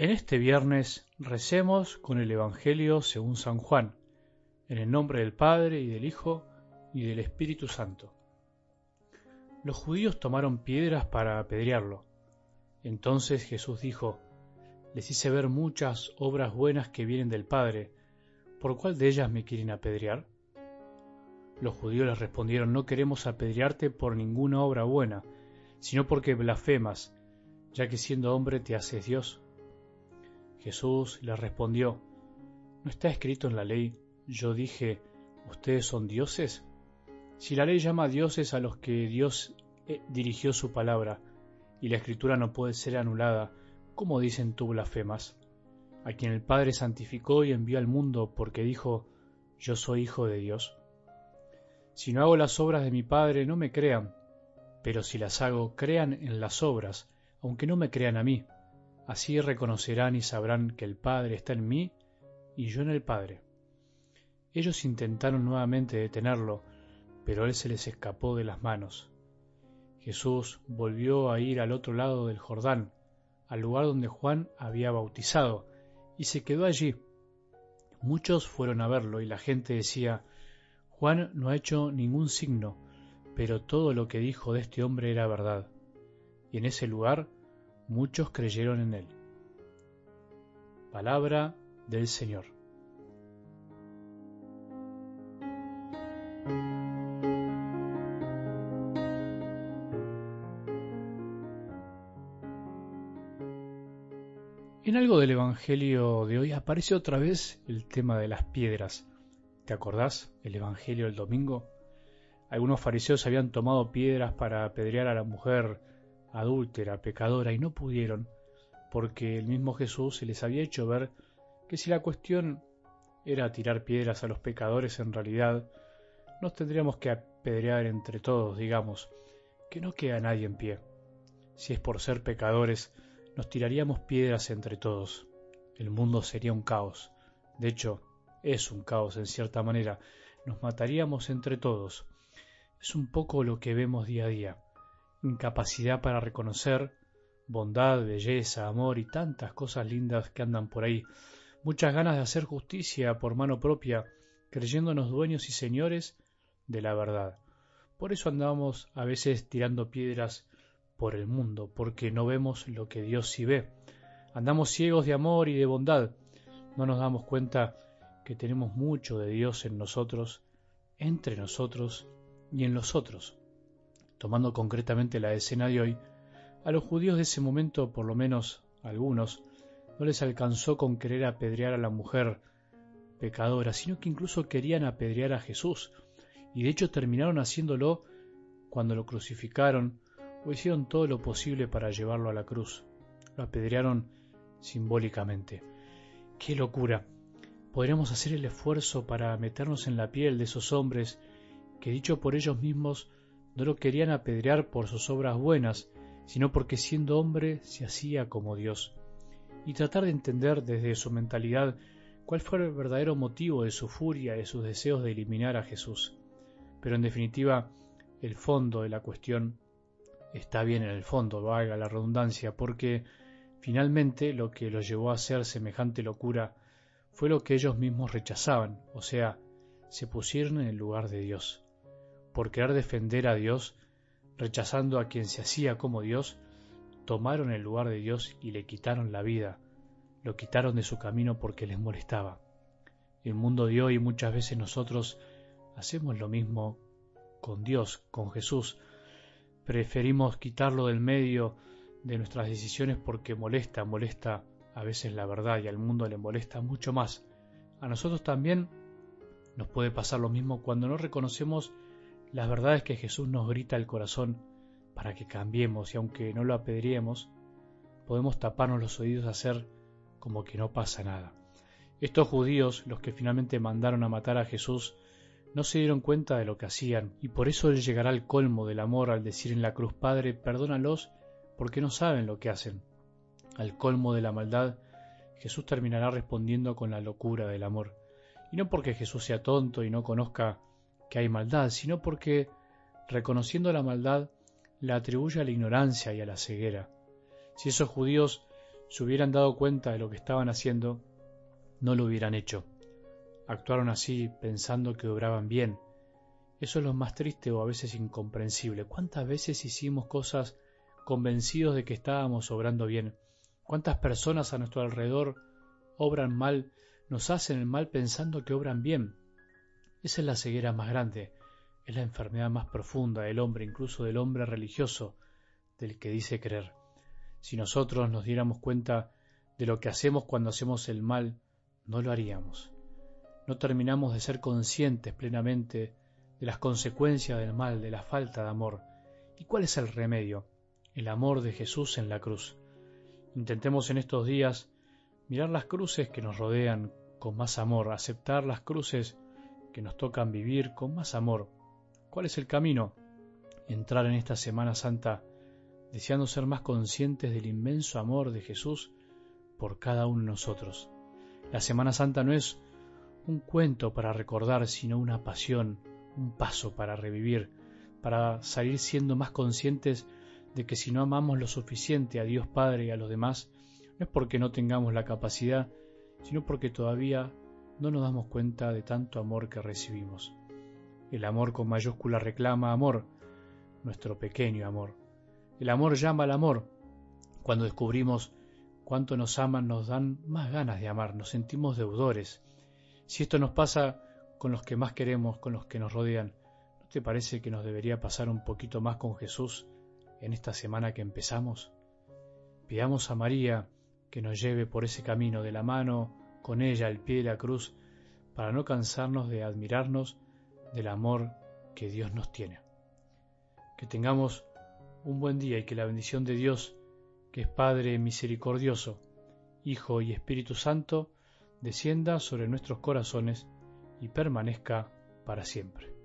En este viernes recemos con el Evangelio según San Juan, en el nombre del Padre y del Hijo y del Espíritu Santo. Los judíos tomaron piedras para apedrearlo. Entonces Jesús dijo, Les hice ver muchas obras buenas que vienen del Padre, ¿por cuál de ellas me quieren apedrear? Los judíos les respondieron, No queremos apedrearte por ninguna obra buena, sino porque blasfemas, ya que siendo hombre te haces Dios. Jesús les respondió, ¿no está escrito en la ley, yo dije, ustedes son dioses? Si la ley llama dioses a los que Dios eh, dirigió su palabra, y la escritura no puede ser anulada, ¿cómo dicen tú blasfemas? A quien el Padre santificó y envió al mundo porque dijo, yo soy hijo de Dios. Si no hago las obras de mi Padre, no me crean, pero si las hago, crean en las obras, aunque no me crean a mí. Así reconocerán y sabrán que el Padre está en mí y yo en el Padre. Ellos intentaron nuevamente detenerlo, pero él se les escapó de las manos. Jesús volvió a ir al otro lado del Jordán, al lugar donde Juan había bautizado, y se quedó allí. Muchos fueron a verlo y la gente decía, Juan no ha hecho ningún signo, pero todo lo que dijo de este hombre era verdad. Y en ese lugar muchos creyeron en él. Palabra del Señor. En algo del Evangelio de hoy aparece otra vez el tema de las piedras. ¿Te acordás? El Evangelio del domingo. Algunos fariseos habían tomado piedras para apedrear a la mujer adúltera, pecadora, y no pudieron, porque el mismo Jesús se les había hecho ver que si la cuestión era tirar piedras a los pecadores, en realidad nos tendríamos que apedrear entre todos, digamos, que no queda nadie en pie. Si es por ser pecadores, nos tiraríamos piedras entre todos. El mundo sería un caos. De hecho, es un caos en cierta manera. Nos mataríamos entre todos. Es un poco lo que vemos día a día incapacidad para reconocer bondad, belleza, amor y tantas cosas lindas que andan por ahí, muchas ganas de hacer justicia por mano propia, creyéndonos dueños y señores de la verdad. Por eso andamos a veces tirando piedras por el mundo, porque no vemos lo que Dios sí ve. Andamos ciegos de amor y de bondad. No nos damos cuenta que tenemos mucho de Dios en nosotros, entre nosotros y en los otros tomando concretamente la escena de hoy, a los judíos de ese momento, por lo menos algunos, no les alcanzó con querer apedrear a la mujer pecadora, sino que incluso querían apedrear a Jesús, y de hecho terminaron haciéndolo cuando lo crucificaron o hicieron todo lo posible para llevarlo a la cruz. Lo apedrearon simbólicamente. ¡Qué locura! Podríamos hacer el esfuerzo para meternos en la piel de esos hombres que, dicho por ellos mismos, no lo querían apedrear por sus obras buenas, sino porque siendo hombre se hacía como Dios, y tratar de entender desde su mentalidad cuál fue el verdadero motivo de su furia, y sus deseos de eliminar a Jesús. Pero en definitiva, el fondo de la cuestión está bien en el fondo, valga la redundancia, porque finalmente lo que los llevó a hacer semejante locura fue lo que ellos mismos rechazaban, o sea, se pusieron en el lugar de Dios por querer defender a Dios, rechazando a quien se hacía como Dios, tomaron el lugar de Dios y le quitaron la vida, lo quitaron de su camino porque les molestaba. El mundo de hoy muchas veces nosotros hacemos lo mismo con Dios, con Jesús. Preferimos quitarlo del medio de nuestras decisiones porque molesta, molesta a veces la verdad y al mundo le molesta mucho más. A nosotros también nos puede pasar lo mismo cuando no reconocemos la verdad es que Jesús nos grita al corazón para que cambiemos y aunque no lo apedriemos, podemos taparnos los oídos a hacer como que no pasa nada. Estos judíos, los que finalmente mandaron a matar a Jesús, no se dieron cuenta de lo que hacían, y por eso llegará al colmo del amor al decir en la cruz, Padre, perdónalos, porque no saben lo que hacen. Al colmo de la maldad, Jesús terminará respondiendo con la locura del amor. Y no porque Jesús sea tonto y no conozca que hay maldad, sino porque, reconociendo la maldad, la atribuye a la ignorancia y a la ceguera. Si esos judíos se hubieran dado cuenta de lo que estaban haciendo, no lo hubieran hecho. Actuaron así pensando que obraban bien. Eso es lo más triste o a veces incomprensible. ¿Cuántas veces hicimos cosas convencidos de que estábamos obrando bien? ¿Cuántas personas a nuestro alrededor obran mal, nos hacen el mal pensando que obran bien? Esa es la ceguera más grande, es la enfermedad más profunda del hombre, incluso del hombre religioso, del que dice creer. Si nosotros nos diéramos cuenta de lo que hacemos cuando hacemos el mal, no lo haríamos. No terminamos de ser conscientes plenamente de las consecuencias del mal, de la falta de amor. ¿Y cuál es el remedio? El amor de Jesús en la cruz. Intentemos en estos días mirar las cruces que nos rodean con más amor, aceptar las cruces que nos tocan vivir con más amor. ¿Cuál es el camino? Entrar en esta Semana Santa deseando ser más conscientes del inmenso amor de Jesús por cada uno de nosotros. La Semana Santa no es un cuento para recordar, sino una pasión, un paso para revivir, para salir siendo más conscientes de que si no amamos lo suficiente a Dios Padre y a los demás, no es porque no tengamos la capacidad, sino porque todavía no nos damos cuenta de tanto amor que recibimos. El amor con mayúscula reclama amor, nuestro pequeño amor. El amor llama al amor. Cuando descubrimos cuánto nos aman, nos dan más ganas de amar, nos sentimos deudores. Si esto nos pasa con los que más queremos, con los que nos rodean, ¿no te parece que nos debería pasar un poquito más con Jesús en esta semana que empezamos? Pidamos a María que nos lleve por ese camino de la mano, con ella al pie de la cruz, para no cansarnos de admirarnos del amor que Dios nos tiene. Que tengamos un buen día y que la bendición de Dios, que es Padre misericordioso, Hijo y Espíritu Santo, descienda sobre nuestros corazones y permanezca para siempre.